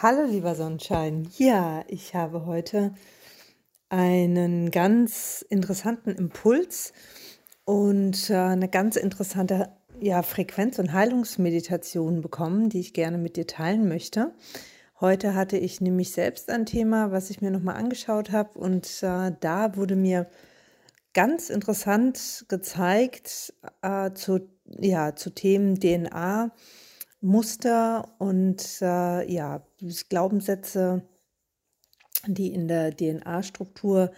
Hallo lieber Sonnenschein. Ja, ich habe heute einen ganz interessanten Impuls und äh, eine ganz interessante ja, Frequenz- und Heilungsmeditation bekommen, die ich gerne mit dir teilen möchte. Heute hatte ich nämlich selbst ein Thema, was ich mir nochmal angeschaut habe und äh, da wurde mir ganz interessant gezeigt äh, zu, ja, zu Themen DNA, Muster und äh, ja, Glaubenssätze, die in der DNA-Struktur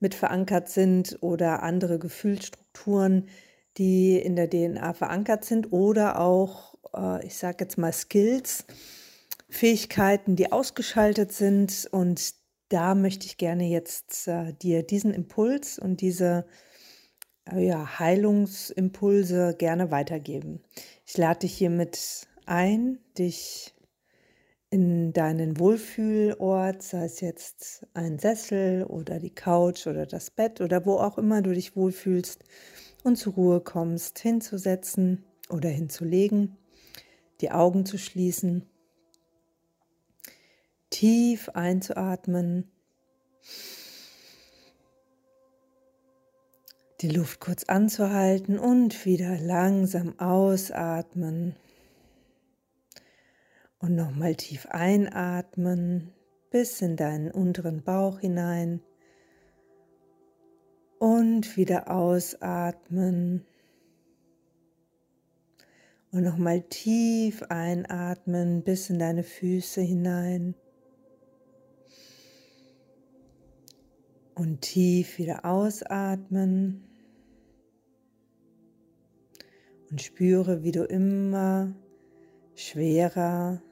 mit verankert sind oder andere Gefühlsstrukturen, die in der DNA verankert sind oder auch, äh, ich sage jetzt mal, Skills, Fähigkeiten, die ausgeschaltet sind. Und da möchte ich gerne jetzt äh, dir diesen Impuls und diese äh, ja, Heilungsimpulse gerne weitergeben. Ich lade dich hiermit ein, dich in deinen Wohlfühlort, sei es jetzt ein Sessel oder die Couch oder das Bett oder wo auch immer du dich wohlfühlst und zur Ruhe kommst, hinzusetzen oder hinzulegen, die Augen zu schließen, tief einzuatmen, die Luft kurz anzuhalten und wieder langsam ausatmen. Und nochmal tief einatmen bis in deinen unteren Bauch hinein. Und wieder ausatmen. Und nochmal tief einatmen bis in deine Füße hinein. Und tief wieder ausatmen. Und spüre, wie du immer schwerer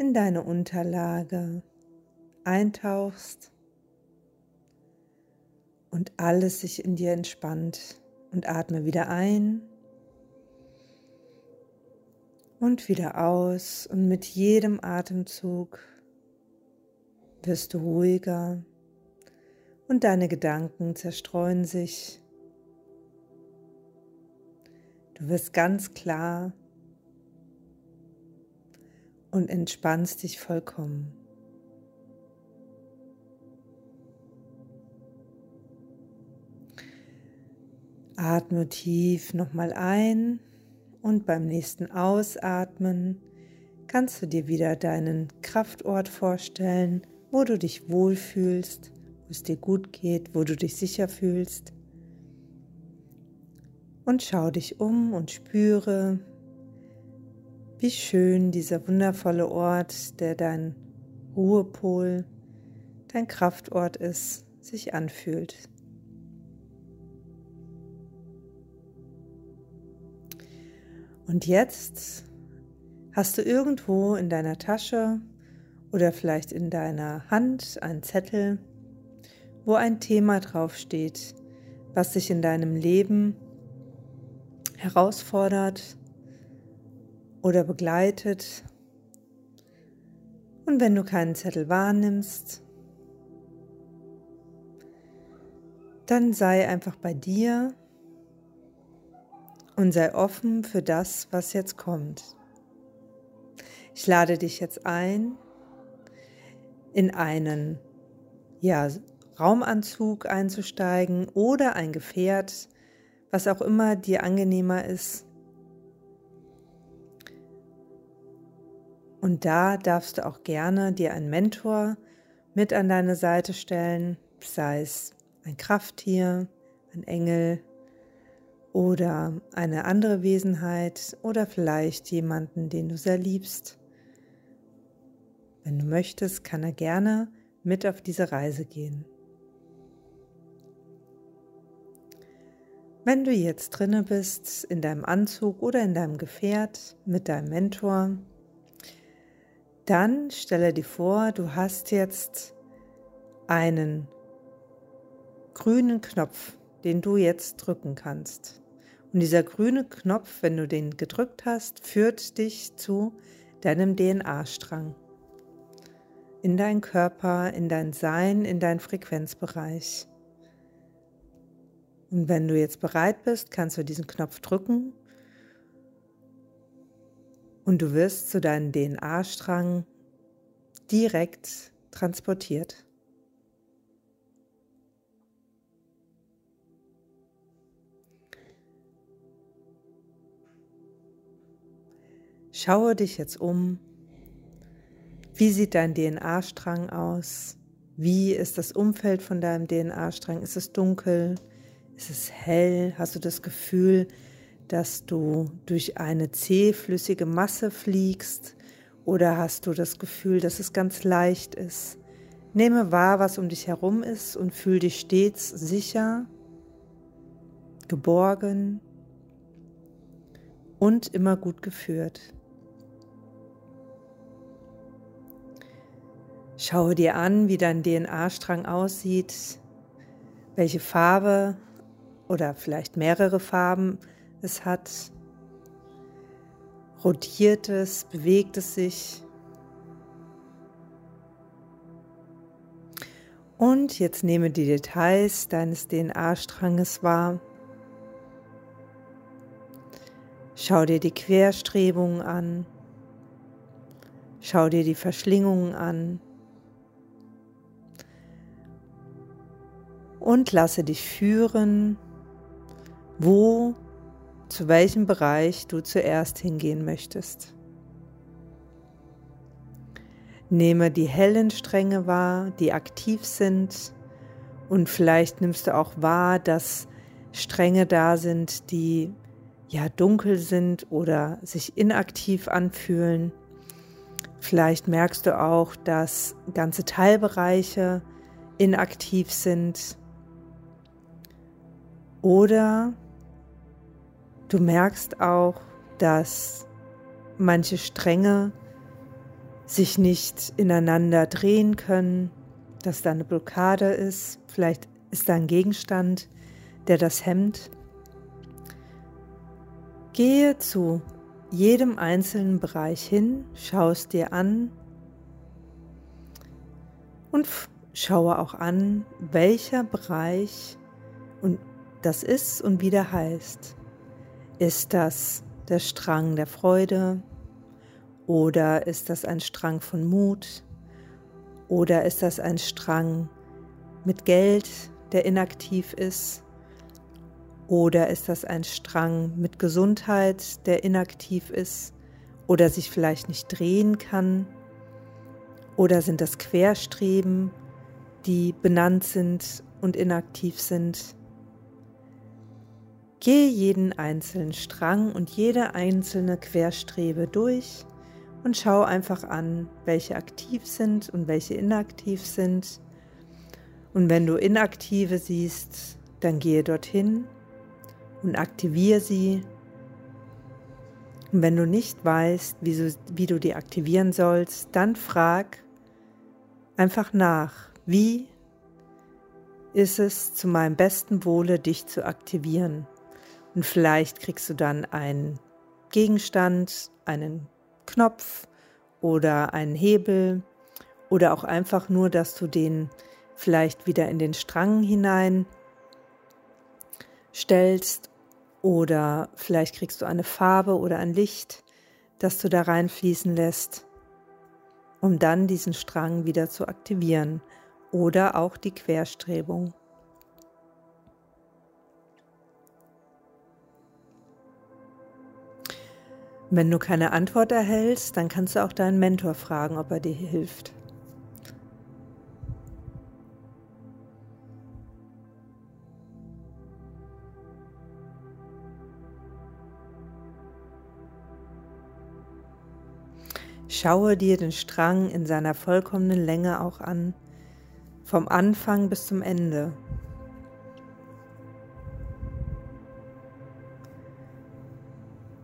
in deine Unterlage eintauchst und alles sich in dir entspannt und atme wieder ein und wieder aus und mit jedem Atemzug wirst du ruhiger und deine Gedanken zerstreuen sich. Du wirst ganz klar und entspannst dich vollkommen. Atme tief nochmal ein und beim nächsten Ausatmen kannst du dir wieder deinen Kraftort vorstellen, wo du dich wohlfühlst, wo es dir gut geht, wo du dich sicher fühlst. Und schau dich um und spüre, wie schön dieser wundervolle Ort, der dein Ruhepol, dein Kraftort ist, sich anfühlt. Und jetzt hast du irgendwo in deiner Tasche oder vielleicht in deiner Hand einen Zettel, wo ein Thema draufsteht, was dich in deinem Leben herausfordert, oder begleitet. Und wenn du keinen Zettel wahrnimmst, dann sei einfach bei dir und sei offen für das, was jetzt kommt. Ich lade dich jetzt ein, in einen ja, Raumanzug einzusteigen oder ein Gefährt, was auch immer dir angenehmer ist. Und da darfst du auch gerne dir einen Mentor mit an deine Seite stellen, sei es ein Krafttier, ein Engel oder eine andere Wesenheit oder vielleicht jemanden, den du sehr liebst. Wenn du möchtest, kann er gerne mit auf diese Reise gehen. Wenn du jetzt drinne bist, in deinem Anzug oder in deinem Gefährt mit deinem Mentor, dann stelle dir vor, du hast jetzt einen grünen Knopf, den du jetzt drücken kannst. Und dieser grüne Knopf, wenn du den gedrückt hast, führt dich zu deinem DNA-Strang. In deinen Körper, in dein Sein, in deinen Frequenzbereich. Und wenn du jetzt bereit bist, kannst du diesen Knopf drücken und du wirst zu deinem DNA-Strang direkt transportiert. Schaue dich jetzt um. Wie sieht dein DNA-Strang aus? Wie ist das Umfeld von deinem DNA-Strang? Ist es dunkel? Ist es hell? Hast du das Gefühl, dass du durch eine zähflüssige Masse fliegst? Oder hast du das Gefühl, dass es ganz leicht ist? Nehme wahr, was um dich herum ist und fühl dich stets sicher, geborgen und immer gut geführt. Schaue dir an, wie dein DNA-Strang aussieht, welche Farbe oder vielleicht mehrere Farben es hat. Rotiert es, bewegt es sich. Und jetzt nehme die Details deines DNA-Stranges wahr. Schau dir die Querstrebungen an. Schau dir die Verschlingungen an. und lasse dich führen, wo, zu welchem Bereich du zuerst hingehen möchtest. Nehme die hellen Stränge wahr, die aktiv sind und vielleicht nimmst du auch wahr, dass Stränge da sind, die ja dunkel sind oder sich inaktiv anfühlen. Vielleicht merkst du auch, dass ganze Teilbereiche inaktiv sind oder du merkst auch, dass manche Stränge sich nicht ineinander drehen können, dass da eine Blockade ist, vielleicht ist da ein Gegenstand, der das hemmt. Gehe zu jedem einzelnen Bereich hin, schaust dir an und schaue auch an, welcher Bereich und das ist und wieder heißt. Ist das der Strang der Freude? Oder ist das ein Strang von Mut? Oder ist das ein Strang mit Geld, der inaktiv ist? Oder ist das ein Strang mit Gesundheit, der inaktiv ist? Oder sich vielleicht nicht drehen kann? Oder sind das Querstreben, die benannt sind und inaktiv sind. Gehe jeden einzelnen Strang und jede einzelne Querstrebe durch und schau einfach an, welche aktiv sind und welche inaktiv sind. Und wenn du inaktive siehst, dann gehe dorthin und aktiviere sie. Und wenn du nicht weißt, wie du, wie du die aktivieren sollst, dann frag einfach nach, wie ist es zu meinem besten Wohle, dich zu aktivieren. Und vielleicht kriegst du dann einen Gegenstand, einen Knopf oder einen Hebel oder auch einfach nur, dass du den vielleicht wieder in den Strang hinein stellst oder vielleicht kriegst du eine Farbe oder ein Licht, das du da reinfließen lässt, um dann diesen Strang wieder zu aktivieren oder auch die Querstrebung. Wenn du keine Antwort erhältst, dann kannst du auch deinen Mentor fragen, ob er dir hilft. Schaue dir den Strang in seiner vollkommenen Länge auch an, vom Anfang bis zum Ende.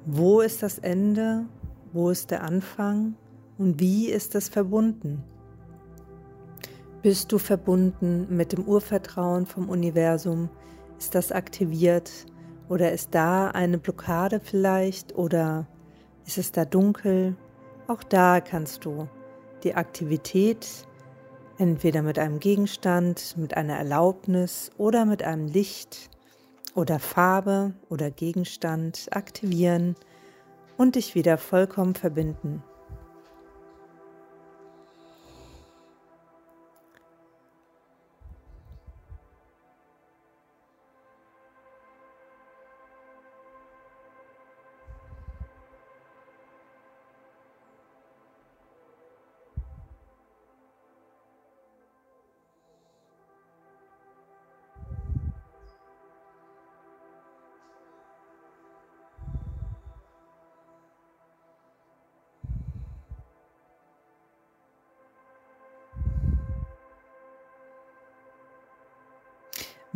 Wo ist das Ende? Wo ist der Anfang? Und wie ist es verbunden? Bist du verbunden mit dem Urvertrauen vom Universum? Ist das aktiviert? Oder ist da eine Blockade vielleicht? Oder ist es da dunkel? Auch da kannst du die Aktivität entweder mit einem Gegenstand, mit einer Erlaubnis oder mit einem Licht oder Farbe oder Gegenstand aktivieren und dich wieder vollkommen verbinden.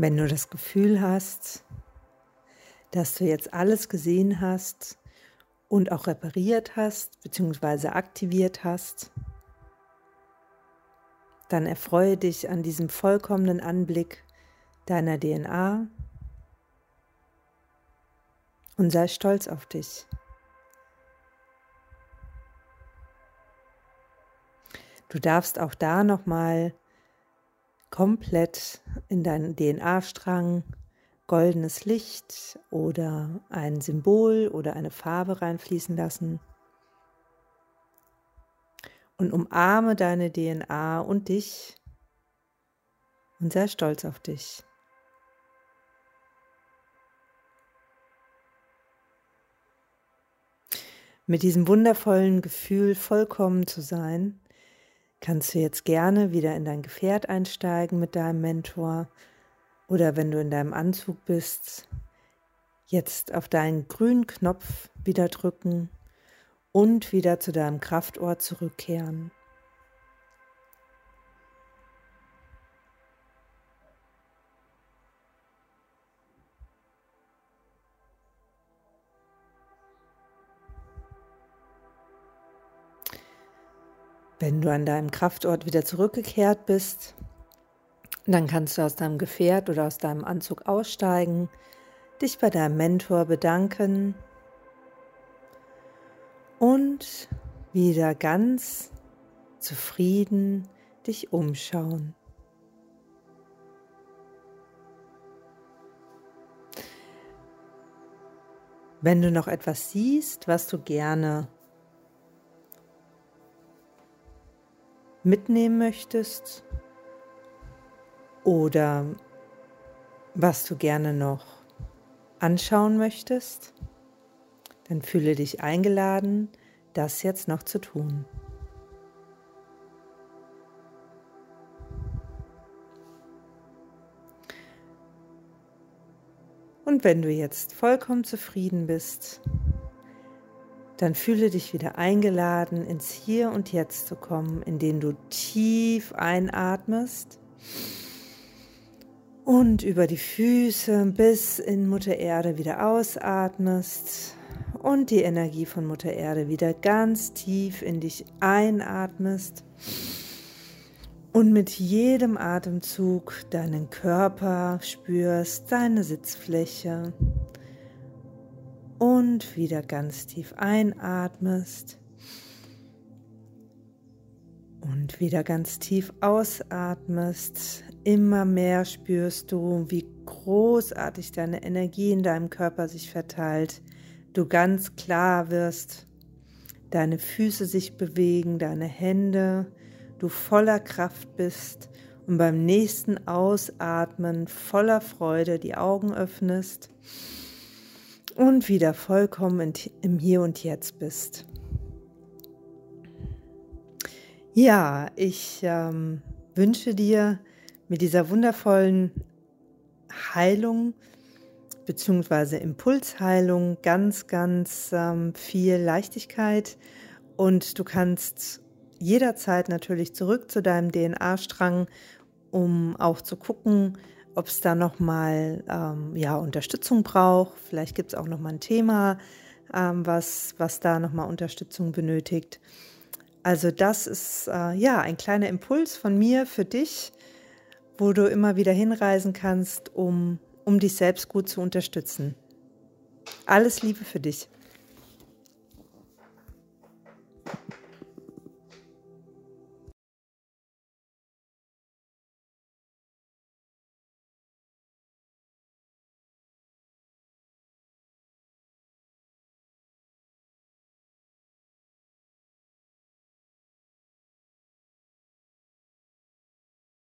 Wenn du das Gefühl hast, dass du jetzt alles gesehen hast und auch repariert hast bzw. aktiviert hast, dann erfreue dich an diesem vollkommenen Anblick deiner DNA und sei stolz auf dich. Du darfst auch da nochmal komplett in deinen DNA-Strang goldenes Licht oder ein Symbol oder eine Farbe reinfließen lassen. Und umarme deine DNA und dich und sei stolz auf dich. Mit diesem wundervollen Gefühl, vollkommen zu sein, kannst du jetzt gerne wieder in dein Gefährt einsteigen mit deinem Mentor oder wenn du in deinem Anzug bist, jetzt auf deinen grünen Knopf wieder drücken und wieder zu deinem Kraftort zurückkehren. Wenn du an deinem Kraftort wieder zurückgekehrt bist, dann kannst du aus deinem Gefährt oder aus deinem Anzug aussteigen, dich bei deinem Mentor bedanken und wieder ganz zufrieden dich umschauen. Wenn du noch etwas siehst, was du gerne mitnehmen möchtest oder was du gerne noch anschauen möchtest, dann fühle dich eingeladen, das jetzt noch zu tun. Und wenn du jetzt vollkommen zufrieden bist, dann fühle dich wieder eingeladen, ins Hier und Jetzt zu kommen, indem du tief einatmest und über die Füße bis in Mutter Erde wieder ausatmest und die Energie von Mutter Erde wieder ganz tief in dich einatmest und mit jedem Atemzug deinen Körper spürst, deine Sitzfläche, und wieder ganz tief einatmest und wieder ganz tief ausatmest. Immer mehr spürst du, wie großartig deine Energie in deinem Körper sich verteilt. Du ganz klar wirst, deine Füße sich bewegen, deine Hände, du voller Kraft bist und beim nächsten Ausatmen voller Freude die Augen öffnest und wieder vollkommen im Hier und Jetzt bist. Ja, ich ähm, wünsche dir mit dieser wundervollen Heilung bzw. Impulsheilung ganz, ganz ähm, viel Leichtigkeit und du kannst jederzeit natürlich zurück zu deinem DNA-Strang, um auch zu gucken, ob es da nochmal ähm, ja, Unterstützung braucht. Vielleicht gibt es auch nochmal ein Thema, ähm, was, was da nochmal Unterstützung benötigt. Also das ist äh, ja ein kleiner Impuls von mir für dich, wo du immer wieder hinreisen kannst, um, um dich selbst gut zu unterstützen. Alles Liebe für dich.